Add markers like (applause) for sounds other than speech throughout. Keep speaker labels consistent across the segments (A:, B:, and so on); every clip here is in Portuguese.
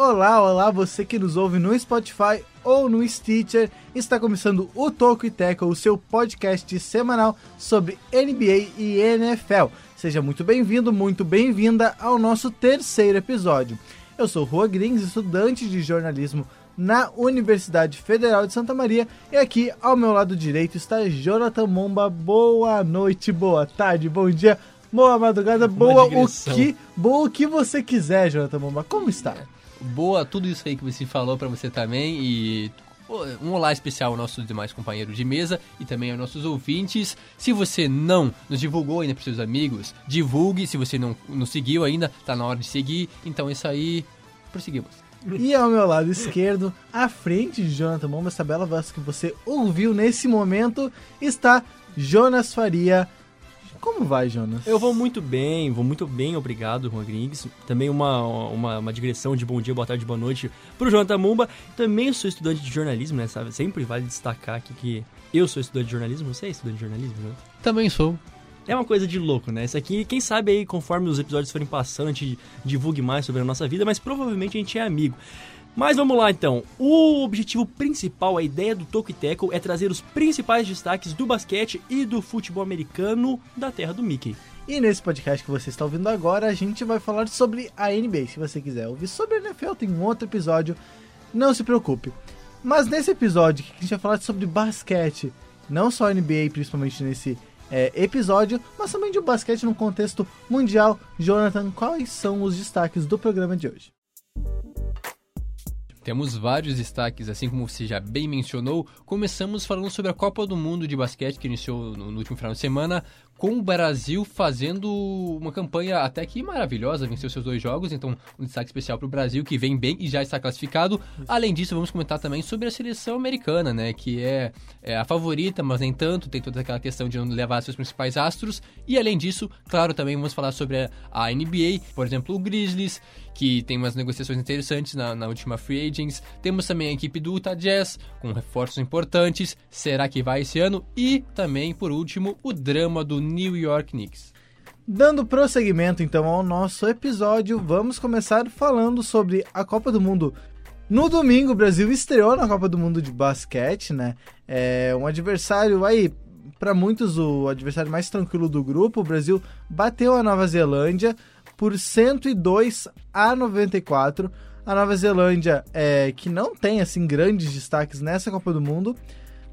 A: Olá, olá, você que nos ouve no Spotify ou no Stitcher. Está começando o Toco e Teco, o seu podcast semanal sobre NBA e NFL. Seja muito bem-vindo, muito bem-vinda ao nosso terceiro episódio. Eu sou Rua Grings, estudante de jornalismo na Universidade Federal de Santa Maria. E aqui ao meu lado direito está Jonathan Momba. Boa noite, boa tarde, bom dia, boa madrugada, boa o que, boa o que você quiser, Jonathan Momba. Como está?
B: Boa tudo isso aí que você falou para você também e um olá especial aos nossos demais companheiros de mesa e também aos nossos ouvintes. Se você não nos divulgou ainda para seus amigos, divulgue. Se você não nos seguiu ainda, tá na hora de seguir. Então é isso aí, prosseguimos.
A: E ao meu lado esquerdo, à frente de Jonathan Momba, essa bela voz que você ouviu nesse momento, está Jonas Faria, como vai, Jonas?
C: Eu vou muito bem, vou muito bem, obrigado, Juan Griggs. Também uma, uma, uma digressão de bom dia, boa tarde, boa noite pro Jonathan Mumba. Também sou estudante de jornalismo, né? Sabe? Sempre vale destacar aqui que eu sou estudante de jornalismo, você é estudante de jornalismo, né?
B: Também sou.
C: É uma coisa de louco, né? Isso aqui, quem sabe aí, conforme os episódios forem passando, a gente divulgue mais sobre a nossa vida, mas provavelmente a gente é amigo. Mas vamos lá então. O objetivo principal, a ideia do Toco Teco é trazer os principais destaques do basquete e do futebol americano da terra do Mickey.
A: E nesse podcast que você está ouvindo agora, a gente vai falar sobre a NBA. Se você quiser ouvir sobre a NFL, tem um outro episódio. Não se preocupe. Mas nesse episódio, que a gente vai falar sobre basquete, não só NBA, principalmente nesse é, episódio, mas também de basquete no contexto mundial. Jonathan, quais são os destaques do programa de hoje?
B: Temos vários destaques, assim como você já bem mencionou. Começamos falando sobre a Copa do Mundo de basquete que iniciou no, último final de semana, com o Brasil fazendo uma campanha até que maravilhosa, venceu seus dois jogos, então um destaque especial para o Brasil que vem bem e já está classificado. Além disso, vamos comentar também sobre a seleção americana, né, que é, é a favorita, mas nem tanto, tem toda aquela questão de não levar seus principais astros. E além disso, claro, também vamos falar sobre a NBA, por exemplo, o Grizzlies, que tem umas negociações interessantes na, na última Free Agents. Temos também a equipe do Utah Jazz, com reforços importantes. Será que vai esse ano? E também, por último, o drama do New York Knicks.
A: Dando prosseguimento então ao nosso episódio, vamos começar falando sobre a Copa do Mundo. No domingo, o Brasil estreou na Copa do Mundo de basquete, né? É um adversário aí, para muitos, o adversário mais tranquilo do grupo. O Brasil bateu a Nova Zelândia por 102 a 94. A Nova Zelândia, é, que não tem assim grandes destaques nessa Copa do Mundo,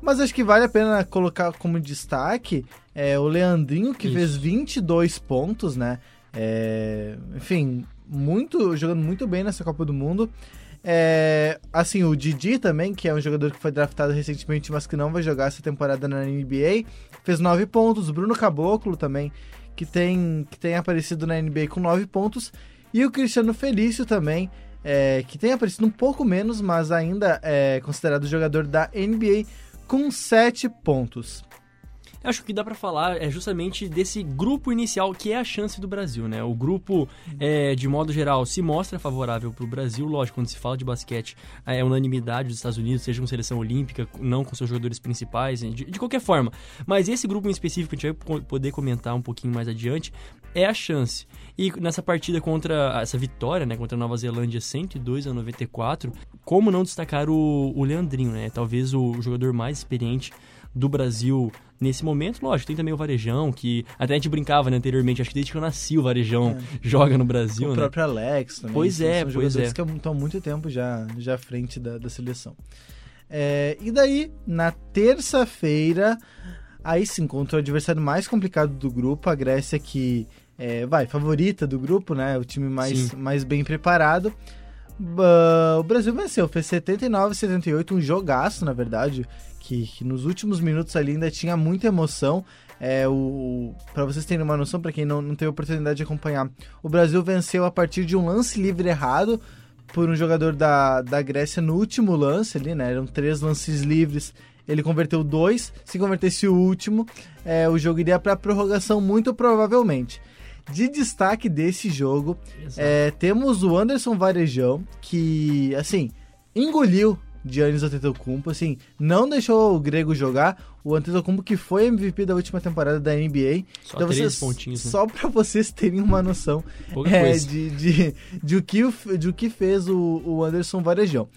A: mas acho que vale a pena colocar como destaque é, o Leandrinho, que Isso. fez 22 pontos, né? É, enfim, muito jogando muito bem nessa Copa do Mundo. É, assim, o Didi também, que é um jogador que foi draftado recentemente, mas que não vai jogar essa temporada na NBA, fez 9 pontos. Bruno Caboclo também, que tem, que tem aparecido na NBA com 9 pontos. E o Cristiano Felício também, é, que tem aparecido um pouco menos, mas ainda é considerado jogador da NBA com 7 pontos.
C: Acho que dá para falar é justamente desse grupo inicial que é a chance do Brasil, né? O grupo, é, de modo geral, se mostra favorável para o Brasil. Lógico, quando se fala de basquete, é unanimidade dos Estados Unidos, seja com seleção olímpica, não com seus jogadores principais, de, de qualquer forma. Mas esse grupo em específico, a gente vai poder comentar um pouquinho mais adiante, é a chance. E nessa partida contra essa vitória, né, contra a Nova Zelândia 102 a 94, como não destacar o, o Leandrinho, né? Talvez o jogador mais experiente do Brasil nesse momento. Lógico, tem também o Varejão, que até a gente brincava né, anteriormente, acho que desde que eu nasci o Varejão é. joga no Brasil. O
A: né? próprio Alex também.
C: Pois é, são pois é.
A: que estão há muito tempo já, já à frente da, da seleção. É, e daí, na terça-feira, aí se encontra o adversário mais complicado do grupo, a Grécia que é, vai, favorita do grupo, né? O time mais, mais bem preparado. Uh, o Brasil venceu, fez 79 78, um jogaço, na verdade, que, que nos últimos minutos ali ainda tinha muita emoção. É, o, para vocês terem uma noção, para quem não, não teve oportunidade de acompanhar, o Brasil venceu a partir de um lance livre errado por um jogador da, da Grécia no último lance ali, né? Eram três lances livres ele converteu dois. Se convertesse o último, é, o jogo iria para prorrogação, muito provavelmente. De destaque desse jogo, é, temos o Anderson Varejão, que, assim, engoliu Giannis Antetokounmpo, assim, não deixou o grego jogar. O Antetokounmpo que foi MVP da última temporada da NBA.
C: Só então, vocês, pontinhos.
A: Né? Só para vocês terem uma noção é, de, de, de, o que, de o que fez o, o Anderson Varejão.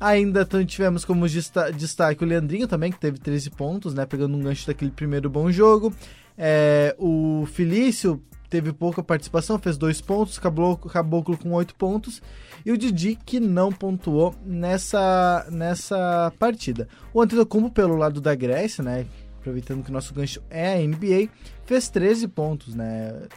A: Ainda tivemos como destaque o Leandrinho também, que teve 13 pontos, né? Pegando um gancho daquele primeiro bom jogo. É, o Felício teve pouca participação, fez dois pontos, Caboclo com oito pontos. E o Didi que não pontuou nessa, nessa partida. O Antetokounmpo pelo lado da Grécia, né? Aproveitando que o nosso gancho é a NBA, fez 13 pontos, né?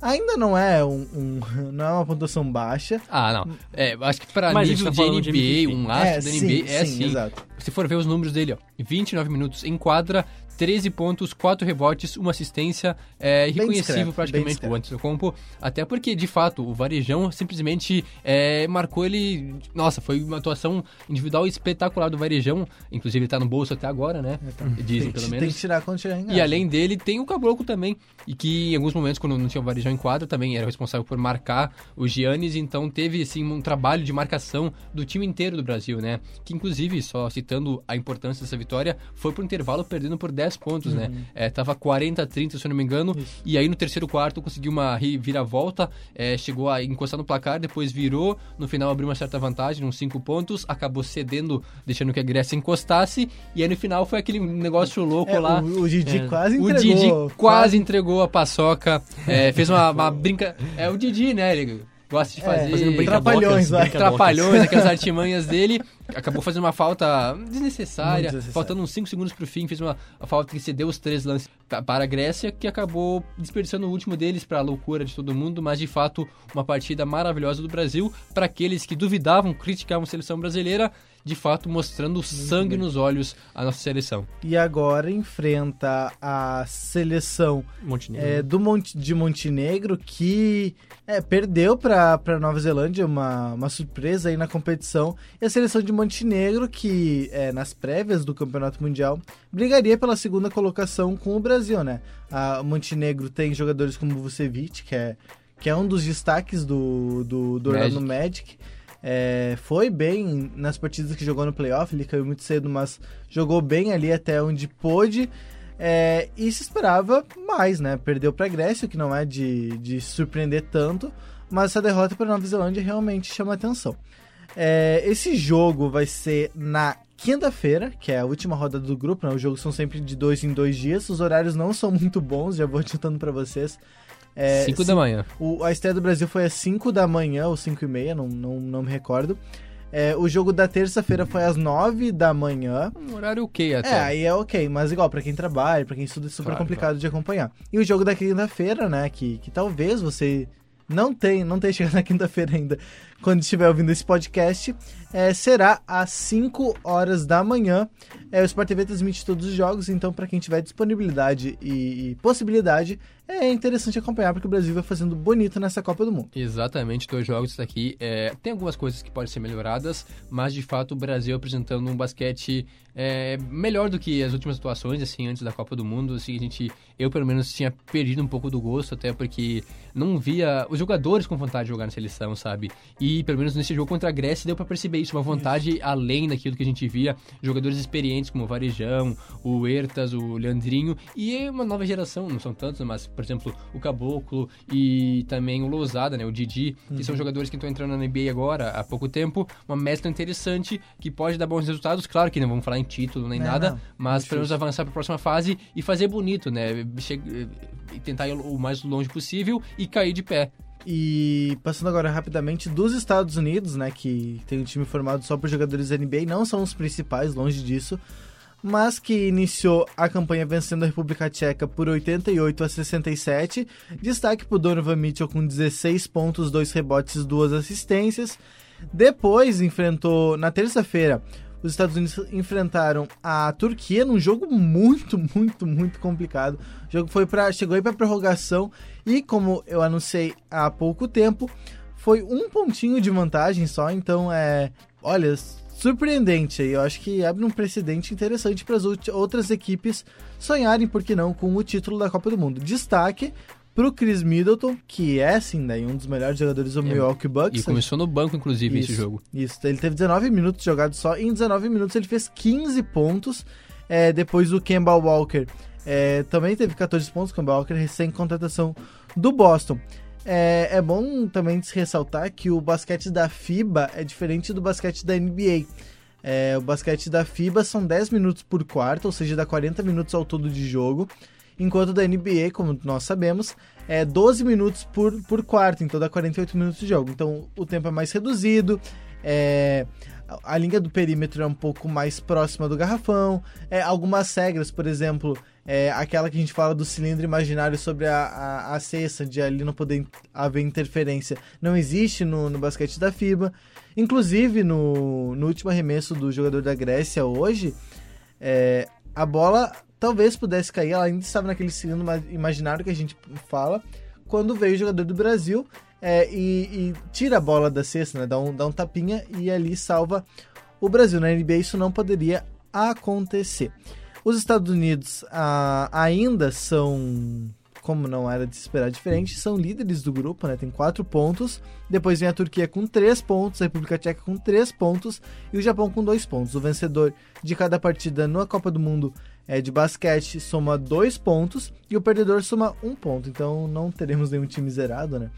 A: Ainda não é um, um, (laughs) não é uma pontuação baixa.
B: Ah, não. É, acho que para nível tá de NBA, de um astro é, da NBA sim, é sim, assim. Exato. Se for ver os números dele, ó, 29 minutos em quadra, 13 pontos, 4 rebotes, uma assistência, é irreconhecível praticamente o Antetokounmpo, até porque, de fato, o Varejão simplesmente é, marcou ele... Nossa, foi uma atuação individual espetacular do Varejão, inclusive ele tá no bolso até agora, né? Então, Dizem, pelo menos.
A: Tem que tirar quando em
B: E além dele, tem o Caboclo também, e que em alguns momentos, quando não tinha o Varejão em quadra, também era responsável por marcar o Giannis, então teve, assim, um trabalho de marcação do time inteiro do Brasil, né? Que, inclusive, só citando a importância dessa vitória, foi pro intervalo perdendo por 10 10 pontos, né? uhum. né? É, tava 40 a 30, se eu não me engano. Isso. E aí no terceiro quarto conseguiu uma viravolta, é, chegou a encostar no placar, depois virou, no final abriu uma certa vantagem, uns 5 pontos, acabou cedendo, deixando que a Grécia encostasse. E aí no final foi aquele negócio louco
A: é,
B: lá.
A: O, o Didi
B: é,
A: quase
B: entregou. O Didi quase, quase entregou a paçoca, é, fez uma, uma brinca. É o Didi, né? Ele gosta de é, fazer
A: é, trapalhões, vai.
B: trapalhões, aquelas artimanhas dele. Acabou fazendo uma falta desnecessária, faltando uns 5 segundos pro fim, fez uma, falta que cedeu os três lances para a Grécia, que acabou desperdiçando o último deles para a loucura de todo mundo, mas de fato uma partida maravilhosa do Brasil para aqueles que duvidavam, criticavam a seleção brasileira de fato mostrando sangue nos olhos a nossa seleção.
A: E agora enfrenta a seleção é, do Monte, de Montenegro que é, perdeu para Nova Zelândia, uma, uma surpresa aí na competição. E a seleção de Montenegro que é, nas prévias do Campeonato Mundial brigaria pela segunda colocação com o Brasil, né? A Montenegro tem jogadores como Vucevic, que é, que é um dos destaques do, do, do Orlando Magic. Magic é, foi bem nas partidas que jogou no playoff, ele caiu muito cedo, mas jogou bem ali até onde pôde. É, e se esperava mais, né? Perdeu para a Grécia, que não é de, de surpreender tanto, mas essa derrota para Nova Zelândia realmente chama atenção. É, esse jogo vai ser na quinta-feira, que é a última roda do grupo, né? Os jogos são sempre de dois em dois dias, os horários não são muito bons, já vou adiantando para vocês.
B: 5 é, da manhã.
A: O, a estreia do Brasil foi às 5 da manhã ou 5 e meia, não, não, não me recordo. É, o jogo da terça-feira foi às 9 da manhã.
B: Um horário ok até.
A: É, aí é ok, mas igual, para quem trabalha, para quem estuda, é super claro, complicado claro. de acompanhar. E o jogo da quinta-feira, né, que, que talvez você não tem, não tem chegado na quinta-feira ainda, quando estiver ouvindo esse podcast, é, será às 5 horas da manhã. É, o Sport TV transmite todos os jogos, então para quem tiver disponibilidade e, e, possibilidade, é interessante acompanhar, porque o Brasil vai fazendo bonito nessa Copa do Mundo.
B: Exatamente, dois jogos aqui. É, tem algumas coisas que podem ser melhoradas, mas de fato o Brasil apresentando um basquete é, melhor do que as últimas atuações, assim, antes da Copa do Mundo. Assim, a gente, eu pelo menos tinha perdido um pouco do gosto, até porque não via os jogadores com vontade de jogar na seleção, sabe? E pelo menos nesse jogo contra a Grécia deu para perceber isso, uma vontade isso. além daquilo que a gente via. Jogadores experientes como o Varejão, o Ertas, o Leandrinho e uma nova geração, não são tantos, mas por exemplo, o Caboclo e também o Lousada, né, o Didi, que são uhum. jogadores que estão entrando na NBA agora há pouco tempo. Uma mescla interessante que pode dar bons resultados. Claro que não vamos falar em título nem é, nada, não, mas para nos avançar para a próxima fase e fazer bonito, né? Che tentar ir o mais longe possível e cair de pé.
A: E passando agora rapidamente dos Estados Unidos, né, que tem um time formado só por jogadores da NBA, não são os principais, longe disso, mas que iniciou a campanha vencendo a República Tcheca por 88 a 67. Destaque para Donovan Mitchell com 16 pontos, 2 rebotes, 2 assistências. Depois enfrentou na terça-feira os Estados Unidos enfrentaram a Turquia num jogo muito, muito, muito complicado. O jogo foi para chegou aí para prorrogação e como eu anunciei há pouco tempo, foi um pontinho de vantagem só, então é, olha, surpreendente aí. Eu acho que abre um precedente interessante para as outras equipes sonharem, por que não, com o título da Copa do Mundo. Destaque pro Chris Middleton, que é, assim, daí um dos melhores jogadores do
B: É,
A: Milwaukee Bucks.
B: E começou no banco, inclusive, esse
A: Isso.
B: jogo.
A: Isso, ele teve 19 minutos jogados só, em 19 minutos ele fez 15 pontos. É, depois o Kemba Walker é, também teve 14 pontos, Kemba Walker recém-contratação do Boston. É, é bom também se ressaltar que o basquete da FIBA é diferente do basquete da NBA. É, o basquete da FIBA são 10 minutos por quarto, ou seja, dá 40 minutos ao todo de jogo. Enquanto da NBA, como nós sabemos, é 12 minutos por, por quarto, então dá 48 minutos de jogo. Então o tempo é mais reduzido, é, a- linha do perímetro é um pouco mais próxima do garrafão. É, algumas regras, por exemplo, é, aquela que a gente fala do cilindro imaginário sobre a, a, a cesta, de ali não poder haver interferência, não existe no, no basquete da FIBA. Inclusive, no, no último arremesso do jogador da Grécia hoje, é, a bola talvez pudesse cair, ela ainda estava naquele cilindro ima- imaginário que a gente fala, quando veio o jogador do Brasil é, e, e tira a bola da cesta, né, dá, um, dá um tapinha e ali salva o Brasil. Na NBA isso não poderia acontecer. Os Estados Unidos ah, ainda são, como não era de se esperar diferente, são líderes do grupo, né? Tem quatro pontos. Depois vem a Turquia com três pontos, a República Tcheca com três pontos e o Japão com dois pontos. O vencedor de cada partida na Copa do Mundo é, de basquete soma dois pontos e o perdedor soma um ponto. Então não teremos nenhum time zerado, né?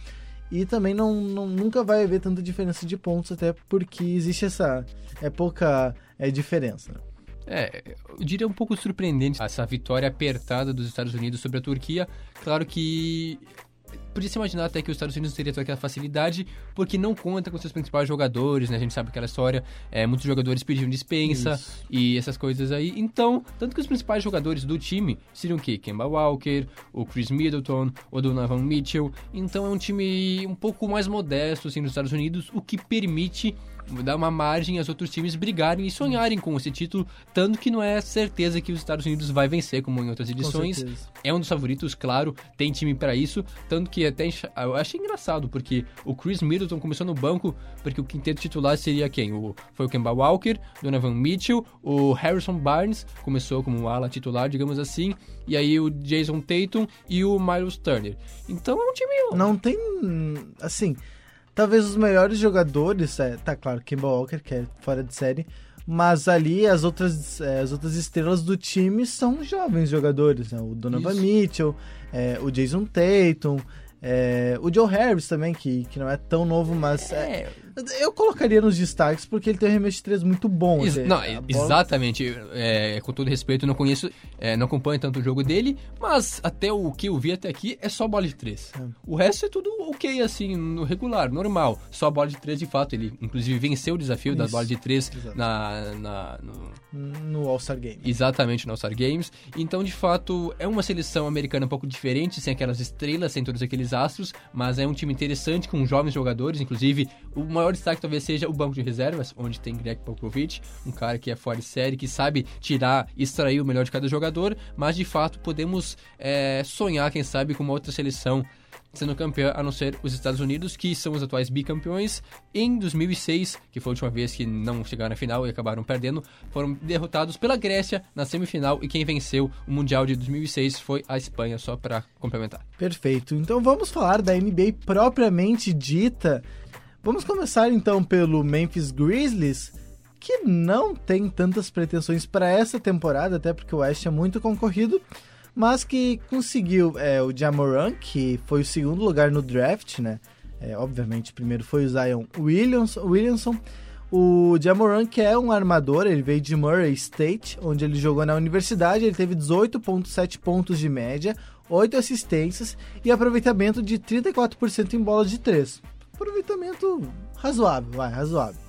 A: E também não, não- nunca vai haver tanta diferença de pontos, até porque existe essa é pouca é, diferença. né?
B: É, eu diria um pouco surpreendente essa vitória apertada dos Estados Unidos sobre a Turquia. Claro que podia se imaginar até que os Estados Unidos teria toda aquela facilidade, porque não conta com seus principais jogadores, né? A gente sabe aquela história, é, muitos jogadores pediam dispensa
A: Isso.
B: e essas coisas aí. Então, tanto que os principais jogadores do time seriam o quê? Kemba Walker, o Chris Middleton, o Donovan Mitchell. Então é um time um pouco mais modesto, assim, dos Estados Unidos, o que permite dar uma margem aos outros times brigarem e sonharem com esse título, tanto que não é certeza que os Estados Unidos vai vencer, como em outras edições. É um dos favoritos, claro, tem time pra isso, tanto que até eu achei engraçado, porque o Chris Middleton começou no banco, porque o quinteto titular seria quem? O, foi o Kemba Walker, Donovan Mitchell, o Harrison Barnes, começou como ala titular, digamos assim, e aí o Jason Tatum e o Miles Turner. Então é um time...
A: Não tem. Assim, talvez os melhores jogadores, é, tá claro, Kemba Walker, que é fora de série, mas ali as outras, é, as outras estrelas do time são jovens jogadores, né? O Donovan
B: Isso.
A: Mitchell, é, o Jason Tatum, é, o Joe Harris também, que, que não é tão novo, mas é,
B: É,
A: eu colocaria nos destaques porque ele tem um arremesso de três muito bom.
B: Não,
A: bola-
B: exatamente. É, com todo respeito, não conheço, é, não acompanho tanto o jogo dele, mas até o que eu vi até aqui é só bola de três.
A: É.
B: O resto é tudo ok, assim, no regular, normal. Só bola de três de fato. Ele, inclusive, venceu o desafio da
A: Isso,
B: bola de três
A: exato.
B: na, na- no,
A: No All-Star Game.
B: exatamente no All-Star Games. Então, de fato, é uma seleção americana um pouco diferente, sem aquelas estrelas, sem todos aqueles astros, mas é um time interessante com jovens jogadores. Inclusive, o maior destaque talvez seja o banco de reservas, onde tem Greg Popovich, um cara que é fora de série, que sabe tirar, extrair o melhor de cada jogador, mas de fato podemos é, sonhar, quem sabe, com uma outra seleção sendo campeã, a não ser os Estados Unidos, que são os atuais bicampeões. Em 2006, que foi a última vez que não chegaram na final e acabaram perdendo, foram derrotados pela Grécia na semifinal e quem venceu o Mundial de 2006 foi a Espanha, só para complementar.
A: Perfeito. Então vamos falar da NBA propriamente dita. Vamos começar então pelo Memphis Grizzlies, que não tem tantas pretensões para essa temporada, até porque o West é muito concorrido, mas que conseguiu é, o Jamoran, que foi o segundo lugar no draft, né? É, obviamente, primeiro foi o Zion Williams, Williamson. O Jamoran, que é um armador, ele veio de Murray State, onde ele jogou na universidade, ele teve 18,7 pontos de média, 8 assistências e aproveitamento de 34% em bolas de 3. Aproveitamento razoável, vai, razoável.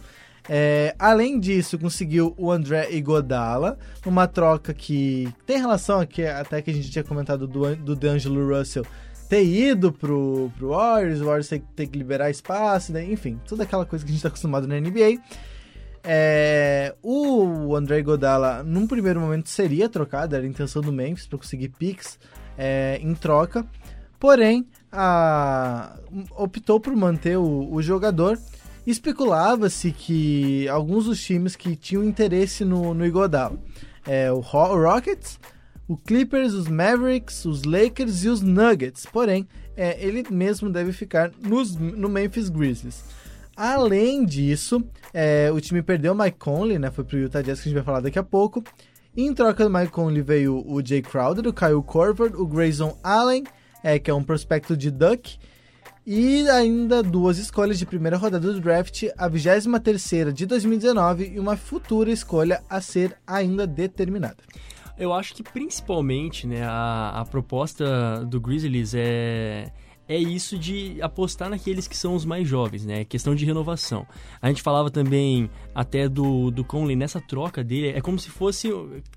A: É, além disso, conseguiu o André Iguodala, uma troca que tem relação aqui, até que a gente tinha comentado do, do D'Angelo Russell ter ido pro, pro Warriors, o Warriors ter, ter que liberar espaço, né? enfim, toda aquela coisa que a gente tá acostumado na NBA. É, o André Godala, num primeiro momento, seria trocado, era a intenção do Memphis para conseguir picks é, em troca, porém, a, optou por manter o, o jogador. Especulava-se que alguns dos times que tinham interesse no, no Iguodala, é, o Ro- Rockets, o Clippers, os Mavericks, os Lakers e os Nuggets. Porém, é, ele mesmo deve ficar nos, no Memphis Grizzlies. Além disso, é, o time perdeu o Mike Conley, né? Foi pro Utah Jazz que a gente vai falar daqui a pouco. Em troca do Mike Conley veio o Jay Crowder, o Kyle Korver, o Grayson Allen, é, que é um prospecto de Duck. E ainda duas escolhas de primeira rodada do draft, a 23 de 2019 e uma futura escolha a ser ainda determinada.
C: Eu acho que principalmente, né, a, a proposta do Grizzlies é é isso de apostar naqueles que são os mais jovens, né? Questão de renovação. A gente falava também até do, do Conley nessa troca dele, é como se fosse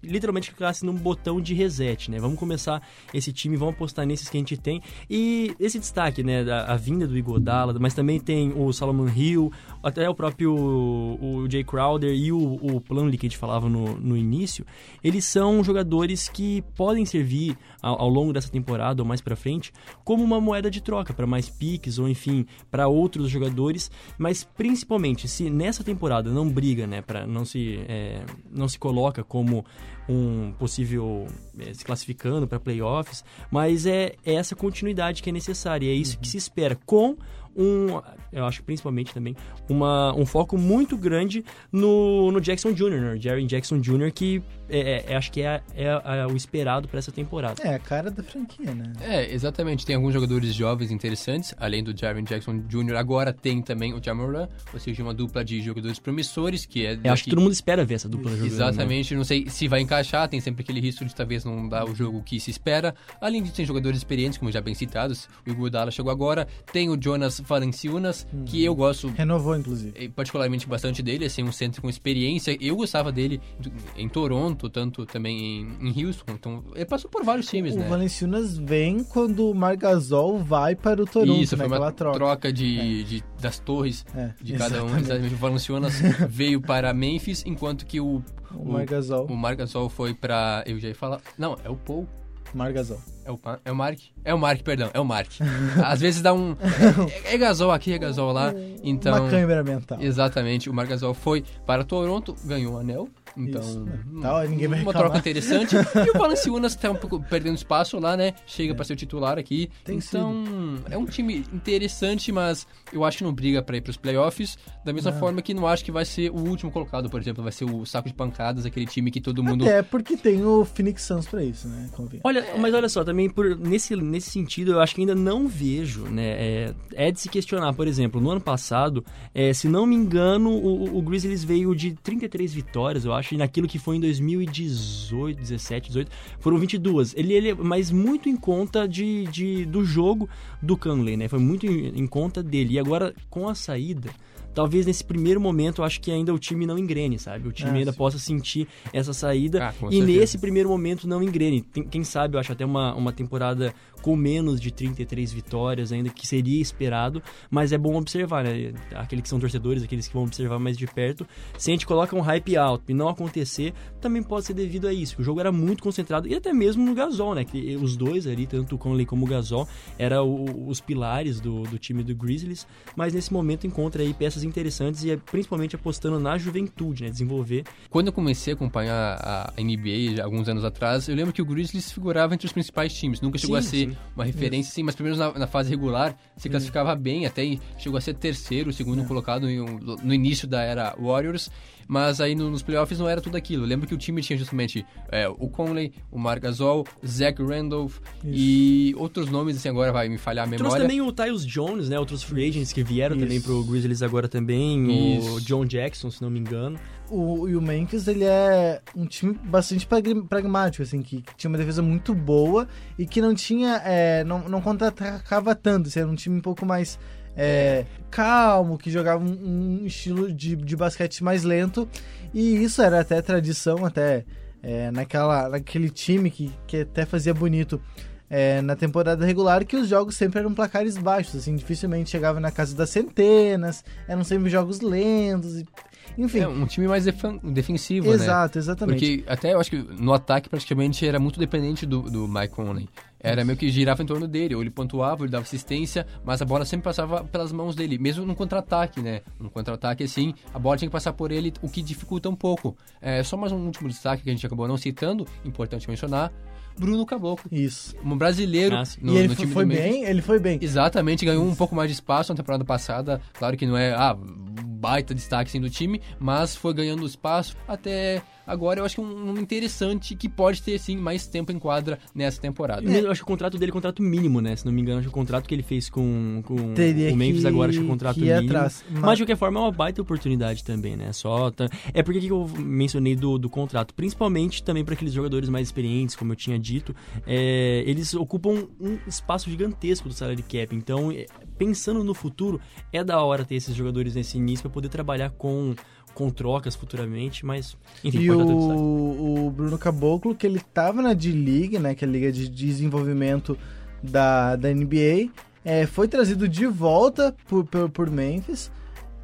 C: literalmente clicasse num botão de reset, né? Vamos começar esse time, vamos apostar nesses que a gente tem. E esse destaque, né, da a vinda do Igodala, mas também tem o Solomon Hill, até o próprio o Jay Crowder e o, o Plumlee que a gente falava no, no início, eles são jogadores que podem servir ao, ao longo dessa temporada ou mais para frente como uma moeda de troca para mais piques ou enfim para outros jogadores, mas principalmente se nessa temporada não briga, né, para não se é, não se coloca como um possível é, se classificando para playoffs, mas é, é, essa continuidade que é necessária, é isso uhum. que se espera com um, eu acho principalmente também, uma, um foco muito grande no, no Jackson Jr., né? Jerry Jackson Jr., que é, é, é, acho que é, é, é o esperado para essa temporada.
A: É, a cara da franquia, né?
B: É, exatamente. Tem alguns jogadores jovens interessantes, além do Jerry Jackson Jr., agora tem também o Jamoran, ou seja, uma dupla de jogadores promissores, que é...
C: Daqui... Eu acho que todo mundo espera ver essa dupla
B: jogando. Né? Exatamente, né? não sei se vai encaixar, tem sempre aquele risco de talvez não dar o jogo que se espera. Além disso, tem jogadores experientes, como já bem citados, o Iguodala chegou agora, tem o Jonas Valenciunas, hum. que eu gosto...
A: Renovou, inclusive.
B: Eh, particularmente bastante dele, assim, um centro com experiência. Eu gostava dele em Toronto, tanto também em, em Houston. Então, ele passou por vários times,
A: o
B: né?
A: O Valenciunas vem quando o Margasol vai para o Toronto,
B: Isso, foi uma
A: troca,
B: troca de, é. de, das torres é, de cada exatamente. um. O Valenciunas (laughs) veio para Memphis, enquanto que o...
A: O, o Margasol.
B: O Margasol foi para... Eu já ia falar... Não, é o Paul.
A: Margasol.
B: É o, é o Mark? É o Mark, perdão, é o Mark. (laughs) Às vezes dá um. É, é gasol aqui, é gasol lá. Então.
A: Uma câmera mental.
B: Exatamente. O Mark Gasol foi para Toronto, ganhou um anel. Então,
A: hum, tá, ninguém vai
B: uma troca interessante. e o Valanciunas está um pouco perdendo espaço lá, né? Chega é. para ser o titular aqui. Tem então, sido. é um time interessante, mas eu acho que não briga para ir para os playoffs. Da mesma não. forma que não acho que vai ser o último colocado, por exemplo, vai ser o saco de pancadas, aquele time que todo mundo.
A: É, porque tem o Phoenix Suns para isso, né?
C: Convém. Olha, é. mas olha só, também por, nesse, nesse sentido, eu acho que ainda não vejo, né? É, é de se questionar, por exemplo, no ano passado, é, se não me engano, o, o Grizzlies veio de 33 vitórias, eu acho acho, naquilo que foi em 2018, 17, 18, foram 22. Ele, ele mas muito em conta de, de, do jogo do Conley, né? Foi muito em, em conta dele. E agora, com a saída, talvez nesse primeiro momento eu acho que ainda o time não engrene, sabe? O time ah, ainda sim. possa sentir essa saída ah, e certeza. nesse primeiro momento não engrene. Tem, quem sabe, eu acho até uma, uma temporada com menos de 33 vitórias ainda, que seria esperado, mas é bom observar, né? Aqueles que são torcedores, aqueles que vão observar mais de perto, se a gente coloca um hype alto e não acontecer, também pode ser devido a isso. O jogo era muito concentrado e até mesmo no Gasol, né? Que os dois ali, tanto o Conley como o Gasol, eram os pilares do, do time do Grizzlies, mas nesse momento encontra aí peças interessantes e é principalmente apostando na juventude, né? Desenvolver.
B: Quando eu comecei a acompanhar a NBA alguns anos atrás, eu lembro que o Grizzlies figurava entre os principais times, nunca chegou sim, a ser sim uma referência, Isso. sim, mas pelo menos na, na fase regular se classificava bem, até chegou a ser terceiro, segundo é. colocado no, no início da era Warriors. Mas aí no, nos playoffs não era tudo aquilo. Eu lembro que o time tinha justamente é, o Conley, o Marc Gasol, Zach Randolph Isso. e outros nomes, assim, agora vai me falhar a memória.
C: Trouxe também o Tyus Jones, né? Outros free agents que vieram Isso. também pro Grizzlies agora também. Isso. O John Jackson, se não me engano.
A: O, e o Memphis, ele é um time bastante pragmático, assim, que, que tinha uma defesa muito boa e que não tinha, é, não, não contra-atacava tanto, assim, era um time um pouco mais é, calmo, que jogava um, um estilo de, de basquete mais lento. E isso era até tradição, até é, naquela, naquele time que, que até fazia bonito é, na temporada regular, que os jogos sempre eram placares baixos, assim, dificilmente chegava na casa das centenas, eram sempre jogos lentos. E, enfim. É
B: um time mais defensivo, né?
A: Exato, exatamente.
B: Porque até eu acho que no ataque praticamente era muito dependente do, do Mike Conley. Era meio que girava em torno dele, ou ele pontuava, ou ele dava assistência, mas a bola sempre passava pelas mãos dele, mesmo no contra-ataque, né? No contra-ataque, assim, a bola tinha que passar por ele, o que dificulta um pouco. É, só mais um último destaque que a gente acabou não citando, importante mencionar, Bruno Caboclo.
A: Isso.
B: Um brasileiro
C: Ah,
B: no,
A: e ele
B: no
A: foi,
B: time
A: foi bem, ele foi bem.
B: Exatamente, ganhou um pouco mais de espaço na temporada passada. Claro que não é ah, baita destaque assim, do time, mas foi ganhando espaço até agora. Eu acho que é um, um interessante que pode ter sim mais tempo em quadra nessa temporada.
C: Eu acho que o contrato dele é contrato mínimo, né? Se não me engano, acho que o contrato que ele fez com, com
A: Teria
C: o Memphis
A: que-
C: agora acho que é um contrato
A: que
C: mínimo.
A: atrás.
C: Mas...
A: Mas-
C: de qualquer forma é uma baita oportunidade também, né? Só tá- É porque que eu mencionei do, do contrato, principalmente também para aqueles jogadores mais experientes, como eu tinha dito, é, eles ocupam um espaço gigantesco do salary cap. Então, é, pensando no futuro, é da hora ter esses jogadores nesse início para poder trabalhar com com trocas futuramente, mas enfim,
A: E o, o Bruno Caboclo, que ele tava na D-League, né, que é a liga de desenvolvimento da, da NBA, é, foi trazido de volta por, por, por Memphis.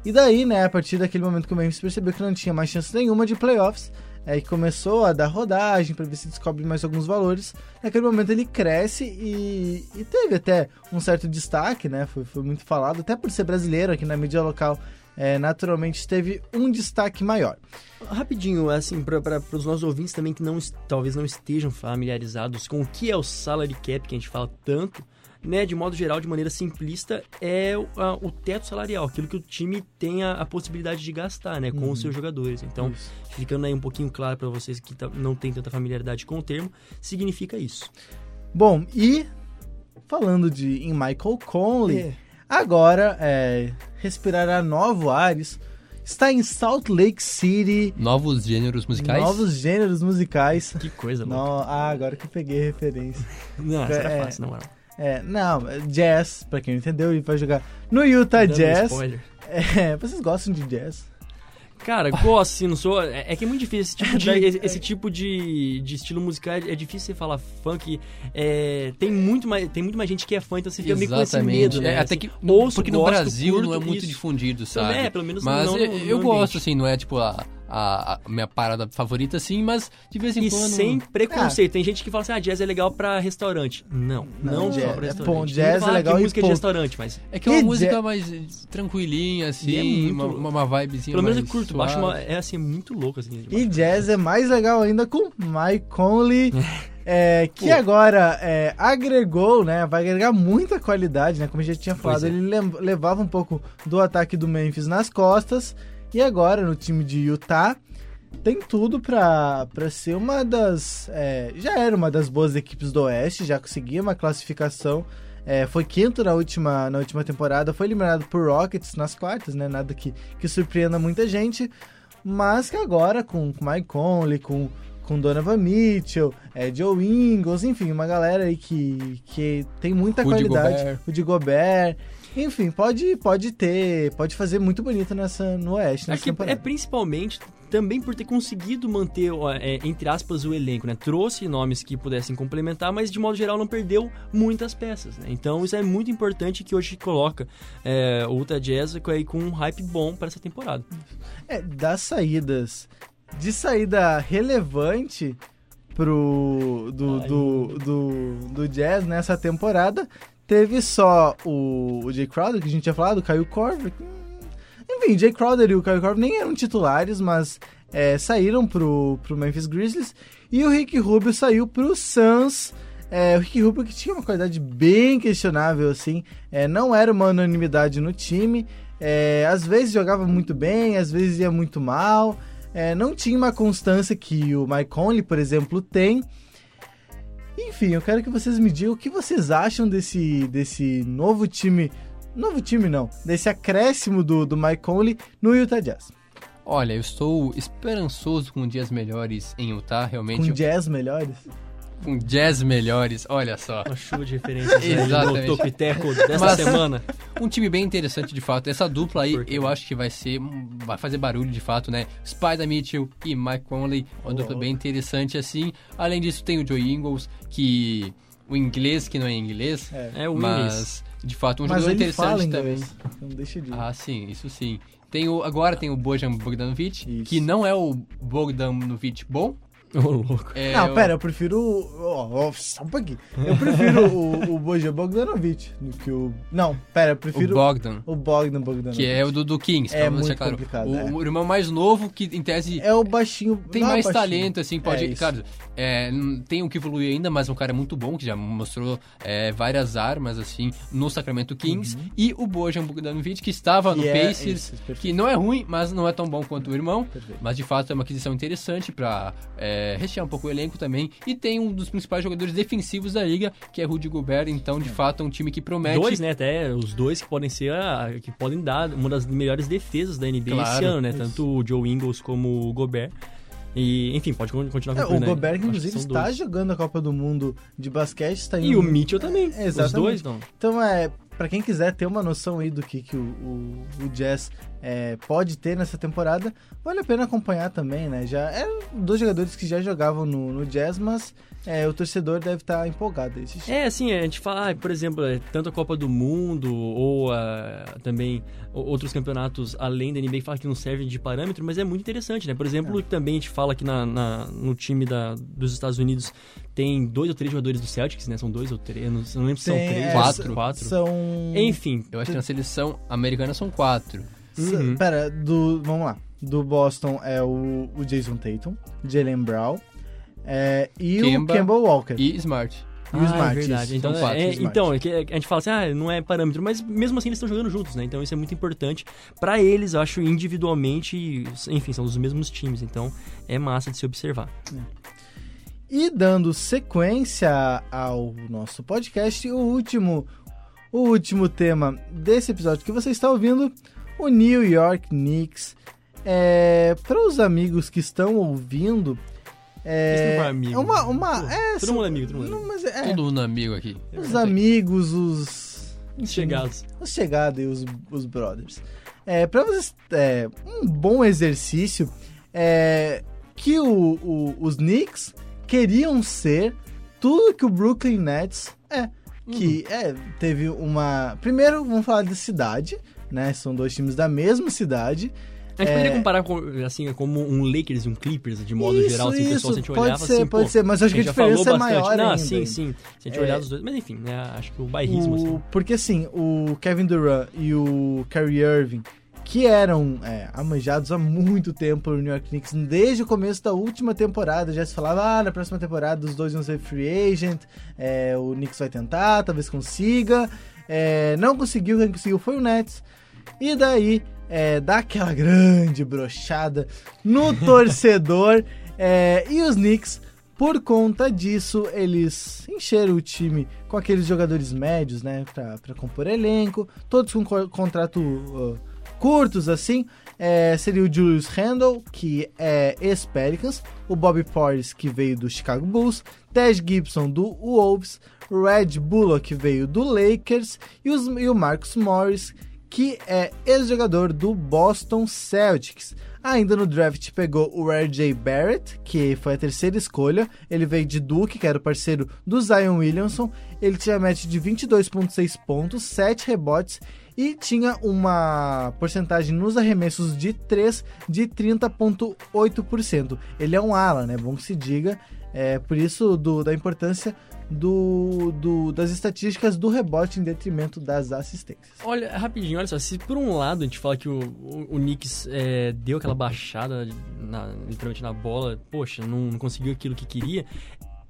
A: E daí, né, a partir daquele momento que o Memphis percebeu que não tinha mais chance nenhuma de playoffs, é começou a dar rodagem para ver se descobre mais alguns valores. Naquele momento ele cresce e, e teve até um certo destaque, né? Foi, foi muito falado, até por ser brasileiro aqui na mídia local. É, naturalmente teve um destaque maior.
C: Rapidinho, assim, para os nossos ouvintes também que não, talvez não estejam familiarizados com o que é o salary cap, que a gente fala tanto, né, de modo geral, de maneira simplista, é o, a- o teto salarial, aquilo que o time tem a, a possibilidade de gastar, né, com os seus jogadores. Então,
A: Isso.
C: ficando aí um pouquinho claro para vocês que não tem tanta familiaridade com o termo, significa isso.
A: Bom, e falando de em Michael Conley, agora é, respirará novo ares. Está em Salt Lake City,
B: Novos gêneros musicais.
A: novos gêneros musicais.
C: Que coisa, louca.
A: No, ah, agora que eu peguei a referência. (laughs)
C: Não, essa era
A: É.
C: fácil, não era.
A: É, não, é jazz, pra quem não entendeu, ele vai jogar no Utah
C: Dando
A: Jazz.
C: spoiler.
A: É, vocês gostam de jazz?
C: Cara, gosto, assim, não sou. É, é que é muito difícil. Esse tipo (laughs) de,
A: Daí-
C: esse, esse tipo de, de estilo musical é, é difícil você falar funk. É, tem, muito mais, tem muito mais gente que é fã, então você fica meio com esse medo, né?
B: É, até que
C: Assim,
B: no,
C: ouço,
B: porque no
C: gosto,
B: Brasil não é muito
C: isso.
B: difundido, sabe?
C: Também é, pelo menos
B: mas
C: não
B: eu,
C: no-
B: eu
C: no
B: gosto,
C: ambiente.
B: assim, não é tipo a, a, a minha parada favorita, assim, mas de vez em
C: E
B: quando.
C: sem preconceito. Tem gente que fala assim, ah, jazz é legal pra restaurante. Não,
A: Não,
C: não,
A: jazz-
C: só pra
A: é
C: restaurante.
A: bom,
C: Tem
A: jazz é legal
C: que
A: e
C: música de restaurante, mas
B: É que é uma
A: E
B: música
A: jazz-
B: mais tranquilinha,
C: E
B: assim,
C: é muito-
B: uma, uma vibezinha
C: pelo menos eu curto.
B: Suave.
C: acho uma, é assim, muito louco, assim.
A: E jazz é mais legal ainda com Mike Conley, (laughs) é, que agora é, agregou, né? Vai agregar muita qualidade, né? Como eu já tinha falado,
B: é.
A: ele levava um pouco do ataque do Memphis nas costas. E agora, no time de Utah, tem tudo pra ser uma das. é, já era uma das boas equipes do Oeste, já conseguia uma classificação. é, foi quinto na última, na última temporada, foi eliminado por Rockets nas quartas, né? Nada que, que surpreenda muita gente. Mas que agora, com, com Mike Conley, com, com Donovan Mitchell, é, Joe Ingles, enfim, uma galera aí que, que tem muita
B: Rudy
A: qualidade.
B: Gobert.
A: O de Gobert. Enfim, pode, pode ter, pode fazer muito bonito nessa, no Oeste,
C: É,
A: nessa
C: que é principalmente também por ter conseguido manter, é, entre aspas, o elenco, né? Trouxe nomes que pudessem complementar, mas de modo geral não perdeu muitas peças, né? Então isso é muito importante que hoje coloca é, o Utah Jazz aí com um hype bom para essa temporada.
A: É, das saídas. De saída relevante pro do,
C: Ai,
A: do, do, do Jazz nessa temporada, teve só o, o Jay Crowder, que a gente tinha falado, o Kyle Korver. que, hum, Enfim, Jay Crowder e o Kyle Korver nem eram titulares, mas é, saíram pro, pro Memphis Grizzlies. E o Rick Rubio saiu pro Suns. É, o Rick Rubio que tinha uma qualidade bem questionável, assim. É, não era uma unanimidade no time. É, às vezes jogava muito bem, às vezes ia muito mal. É, não tinha uma constância que o Mike Conley, por exemplo, tem. Enfim, eu quero que vocês me digam o que vocês acham desse, desse novo time. Novo time não, desse acréscimo do, do Mike Conley no Utah Jazz.
B: Olha, eu estou esperançoso com dias melhores em Utah, realmente.
A: Com jazz melhores.
B: Com jazz melhores, olha só.
C: Uma chuva de referências no
B: Exatamente.
C: Toco e Teco dessa
B: Mas-
C: semana.
B: Um time bem interessante de fato. Essa dupla aí, eu acho que vai ser. Vai fazer barulho de fato, né? Spider Mitchell e Mike Conley. Uma
A: Oh.
B: dupla bem interessante assim. Além disso, tem o Joe Ingles, que. O inglês, que não é inglês.
A: É.
C: É o inglês.
B: mas, de fato, um
A: Mas
B: jogador
A: ele fala
B: interessante também.
A: Então deixa de.
B: Ah, sim, isso sim. Tem o, agora tem o Bojan Bogdanovic,
A: Isso.
B: que não é o Bogdanovic bom,
C: Ô, louco.
B: É,
A: não,
B: eu-
A: pera, eu prefiro. o- Ó, ó, só um pouquinho. Eu prefiro o, o Bojan Bogdanovic do que o. Não, pera, eu
B: O
A: prefiro
B: Bogdan.
A: o Bogdan Bogdanovic.
B: Que é o do, do Kings,
A: É muito
B: claro.
A: complicado,
B: o,
A: é.
B: o irmão mais novo, que em tese
A: É o baixinho.
B: tem
A: é
B: mais
A: baixinho.
B: talento, assim, pode.
A: É
B: claro, é, tem o que evoluir ainda, mas é um cara muito bom, que já mostrou é, várias armas, assim, no Sacramento Kings. E o Bojan Bogdanovic, que estava no
A: é-
B: Pacers,
A: isso,
B: que não é ruim, mas não é tão bom quanto o irmão.
A: Perfeito.
B: Mas de fato é uma aquisição interessante pra é, rechear um pouco o elenco também. E tem um dos principais jogadores defensivos da liga, que é Rudy Gobert. Então, de fato, é um time que promete.
C: Dois, né? Até os dois que podem ser a, que podem dar uma das melhores defesas da NBA esse
B: Claro,
C: ano, né?
A: isso.
C: Tanto o Joe Ingles como o Gobert. E, enfim, pode con- continuar
A: É, o
C: concluindo, né?
A: Gobert, inclusive, está
C: dois.
A: jogando a Copa do Mundo de basquete. Está
C: E o Mitchell também.
A: É,
C: Os
A: exatamente.
C: dois, então.
A: Então, é, pra quem quiser ter uma noção aí do que, que o, o, o Jazz é, pode ter nessa temporada, vale a pena acompanhar também, né? Já eram dois jogadores que já jogavam no, no Jazz, mas é, o torcedor deve estar empolgado. aí.
C: É, assim, a gente fala, ah, por exemplo, é, tanto a Copa do Mundo ou ah, também outros campeonatos além da NBA que fala que não servem de parâmetro, mas é muito interessante, né? Por exemplo, também a gente fala que na, na- no time da, dos Estados Unidos tem dois ou três jogadores do Celtics, né? São dois ou três, não, não lembro se são
A: Tem,
C: três,
A: é,
B: quatro.
C: quatro.
A: São.
C: Enfim,
B: Eu acho que na seleção americana são quatro.
C: Uhum.
A: Pera, do, vamos lá. Do Boston é o, o Jason Tatum, Jalen Brown é, e
B: Kemba
A: o Kemba Walker.
B: E Smart.
A: E o
C: Ah,
A: Smart,
C: é verdade. Então,
B: São quatro,
C: é,
A: Smart.
C: então é a gente fala assim, ah, não é parâmetro, mas mesmo assim eles estão jogando juntos, né? Então isso é muito importante pra eles, eu acho, individualmente, enfim, são dos mesmos times, então é massa de se observar.
A: E dando sequência ao nosso podcast, o último, o último tema desse episódio que você está ouvindo, o New York Knicks. É, para os amigos que estão ouvindo, é,
C: não amigo.
A: é uma, uma
C: Pô,
A: é,
C: todo
A: são-
C: mundo é amigo, todo mundo é
A: não, mas é,
B: Todo mundo amigo aqui.
A: os amigos, os enfim,
C: Chegados.
A: os chegados e os, os brothers. É, para vocês, é, um bom exercício é que o, o- os Knicks queriam ser tudo que o Brooklyn Nets é. Que é, teve uma. Primeiro, vamos falar de cidade, né? São dois times da mesma cidade.
C: A gente
A: É.
C: poderia comparar com, assim, como um Lakers e um Clippers, de modo
A: Isso,
C: geral, assim,
A: isso,
C: pessoal, se a gente olhava
A: ser,
C: assim,
A: pode
C: pô,
A: ser, mas acho que a
C: falou
A: diferença é maior
C: Não,
A: ainda.
C: sim, sim. Se a gente
A: É.
C: olhar os dois, mas enfim, né, acho que o bairrismo, assim.
A: O- porque assim, o Kevin Durant e o Kyrie Irving, que eram é, amanjados há muito tempo no New York Knicks, desde o começo da última temporada, já se falava, ah, na próxima temporada os dois vão ser free agent, é, o Knicks vai tentar, talvez consiga, é, não conseguiu, quem conseguiu foi o Nets, e daí é, dá aquela grande brochada no (laughs) torcedor, é, e os Knicks por conta disso, eles encheram o time com aqueles jogadores médios, né, pra, pra compor elenco, todos com co- contrato uh, curtos, assim. É, seria o Julius Randle, que é ex-Pelicans, o Bobby Portis, que veio do Chicago Bulls, Tej Gibson, do Wolves, Red Bullock, veio do Lakers, e, os, e o Marcus Morris, que é ex-jogador do Boston Celtics. Ainda no draft pegou o RJ Barrett, que foi a terceira escolha. Ele veio de Duke, que era o parceiro do Zion Williamson. Ele tinha média de 22,6 pontos, 7 rebotes e tinha uma porcentagem nos arremessos de 3 de 30,8%. Ele é um ala, né? Bom que se diga. É por isso do- da importância do, do- das estatísticas do rebote em detrimento das assistências.
C: Olha, rapidinho, olha só, se por um lado a gente fala que o, o, o Knicks é, deu aquela baixada na- literalmente na bola, poxa, não, não conseguiu aquilo que queria.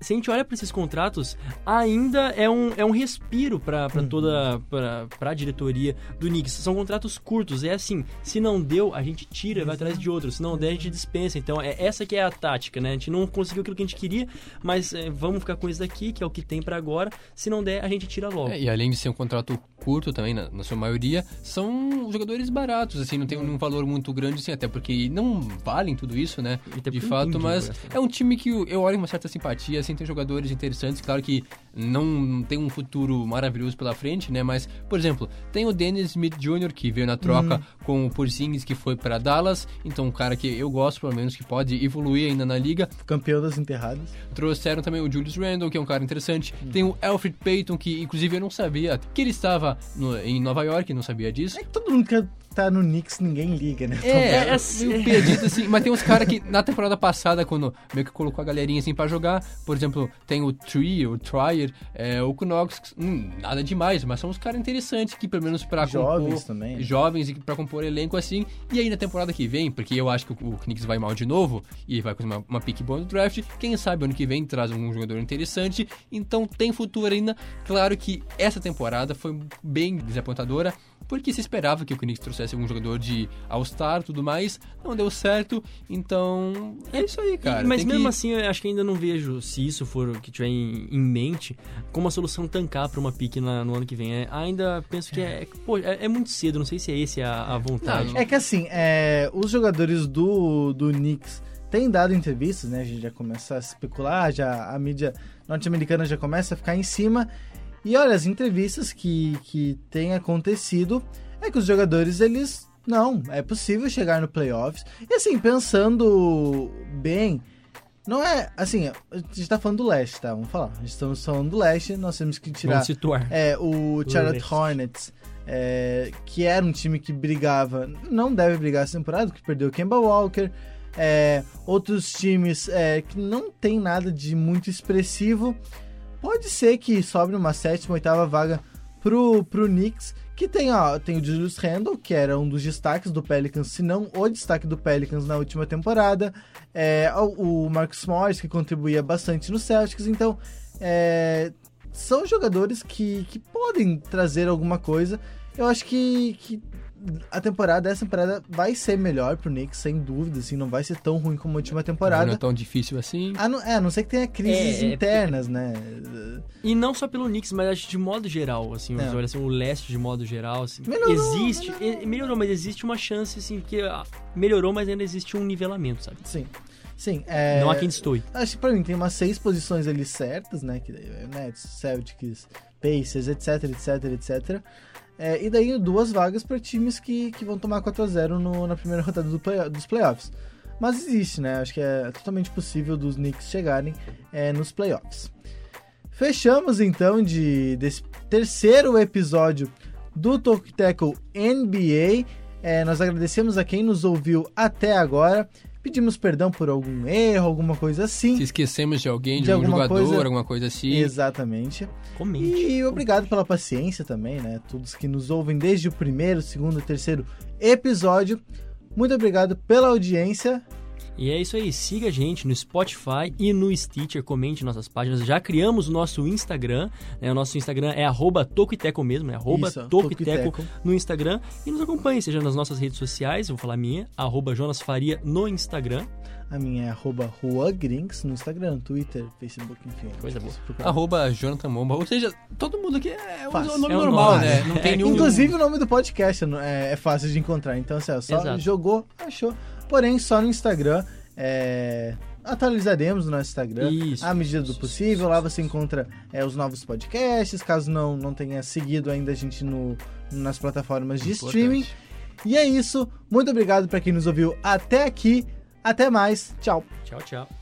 C: Se a gente olha para esses contratos, ainda é um, é um respiro para toda pra, pra diretoria do Knicks. São contratos curtos, é assim, se não deu, a gente tira, vai atrás de outro, se não der, a gente dispensa. Então, é essa que é a tática, né? A gente não conseguiu aquilo que a gente queria, mas é, vamos ficar com isso daqui, que é o que tem para agora. Se não der, a gente tira logo.
B: É, e além de ser um contrato curto também, na, na sua maioria, são jogadores baratos, assim, não tem um valor muito grande, assim, até porque não valem tudo isso, né? De fato, mas é um time que eu eu olho com uma certa simpatia, assim, tem jogadores interessantes, claro que não tem um futuro maravilhoso pela frente, né? Mas, por exemplo, tem o Dennis Smith Jr., que veio na troca com o Porzingis, que foi para Dallas, então um cara que eu gosto, pelo menos, que pode evoluir ainda na liga.
A: Campeão das enterradas.
B: Trouxeram também o Julius Randle, que é um cara interessante. Tem o Alfred Payton, que inclusive eu não sabia que ele estava no- em Nova York, não sabia disso.
A: É que todo mundo quer tá no Knicks ninguém liga, né?
B: É, é, é meio perdido assim. Mas tem uns caras que na temporada passada, quando meio que colocou a galerinha assim pra jogar, por exemplo, tem o Tree, o Trier, é, o Knox, hum, nada demais, mas são uns caras interessantes que pelo menos pra
A: jovens
B: compor,
A: também. né?
B: Jovens e pra compor elenco assim. E aí na temporada que vem, porque eu acho que o, o Knicks vai mal de novo e vai com uma, uma pique boa no draft, quem sabe ano que vem traz um jogador interessante. Então tem futuro ainda. Claro que essa temporada foi bem desapontadora porque se esperava que o Knicks trouxesse algum jogador de All-Star e tudo mais, não deu certo, então é isso aí, cara.
C: Mas
B: Tem
C: mesmo
B: que...
C: assim, eu acho que ainda não vejo, se isso for o que tiver em, em mente, como a solução tancar para uma pique na, no ano que vem. É, ainda penso que é, pô, é, é, muito cedo, não sei se é esse a, a vontade.
A: Não, é que assim, é, os jogadores do, do Knicks têm dado entrevistas, né? A gente já começa a especular, já a mídia norte-americana já começa a ficar em cima. E olha, as entrevistas que, que têm acontecido é que os jogadores, eles. Não, é possível chegar no playoffs. E assim, pensando bem, não é. Assim, a gente tá falando do leste, tá? Vamos falar. Estamos falando do leste, nós temos que tirar.
C: Vamos situar.
A: É, o Charlotte Hornets. É, que era um time que brigava, não deve brigar essa temporada, que perdeu o Kemba Walker, é, outros times é, que não tem nada de muito expressivo, Pode ser que sobre uma sétima, oitava vaga pro, pro Knicks, que tem, ó, tem o Julius Randle, que era um dos destaques do Pelicans, se não o destaque do Pelicans na última temporada, é, o, o Marcus Morris, que contribuía bastante no Celtics, então é, são jogadores que, que podem trazer alguma coisa. Eu acho que, que a temporada, essa temporada vai ser melhor pro Knicks, sem dúvida, assim, não vai ser tão ruim como a última temporada.
B: Não é tão difícil assim.
A: Ah, não, é, a não ser que tenha crises
C: É, é,
A: internas, né?
C: E não só pelo Knicks, mas acho que de modo geral, assim,
A: É.
C: olha assim, o leste de modo geral, assim,
A: Melhorou,
C: existe, melhorou. melhorou, mas existe uma chance, assim, porque ah, melhorou, mas ainda existe um nivelamento, sabe?
A: Sim. Sim, é...
C: Não há quem destoie.
A: Acho que pra mim tem umas seis posições ali certas, né? Que daí é Nets, Celtics, Pacers, etc, etc, etc. É, e daí duas vagas para times que, que vão tomar 4x0 no- na primeira rodada do play- dos playoffs. Mas existe, né? Acho que é totalmente possível dos Knicks chegarem é, nos playoffs. Fechamos então de, desse terceiro episódio do Talk Tackle NBA. É, nós agradecemos a quem nos ouviu até agora. Pedimos perdão por algum erro, alguma coisa assim.
B: Se esquecemos de alguém, de,
A: De
B: algum
A: alguma
B: jogador,
A: coisa-
B: alguma coisa assim.
A: Exatamente.
C: Comente.
A: E obrigado pela paciência também, né? Todos que nos ouvem desde o primeiro, segundo, terceiro episódio. Muito obrigado pela audiência.
C: E é isso aí, siga a gente no Spotify e no Stitcher, comente nossas páginas. Já criamos o nosso Instagram, né? O nosso Instagram é arroba Tocoiteco mesmo, né? Arroba
A: Isso,
C: Tocoiteco no Instagram. E nos acompanhe, seja nas nossas redes sociais, eu vou falar a minha, arroba Jonas Faria no Instagram.
A: A minha é arroba ruagrinks no Instagram, Twitter, Facebook, enfim.
C: Coisa boa.
B: Arroba Jonathan Momba. Ou seja, todo mundo aqui é um
A: Fácil.
B: nome
C: É um
B: normal,
C: nome.
B: né? Não tem
C: É,
B: nenhum.
A: Inclusive o nome do podcast é, é fácil de encontrar. Então, assim, ó, só
C: Exato.
A: jogou, achou. Porém, só no Instagram. é, Atualizaremos o nosso Instagram
C: Isso.
A: à medida do possível. Lá você encontra é, os novos podcasts. Caso não, não tenha seguido ainda a gente no, nas plataformas de
B: Importante.
A: streaming. E é isso. Muito obrigado para quem nos ouviu até aqui. Até mais. Tchau.
C: Tchau, tchau.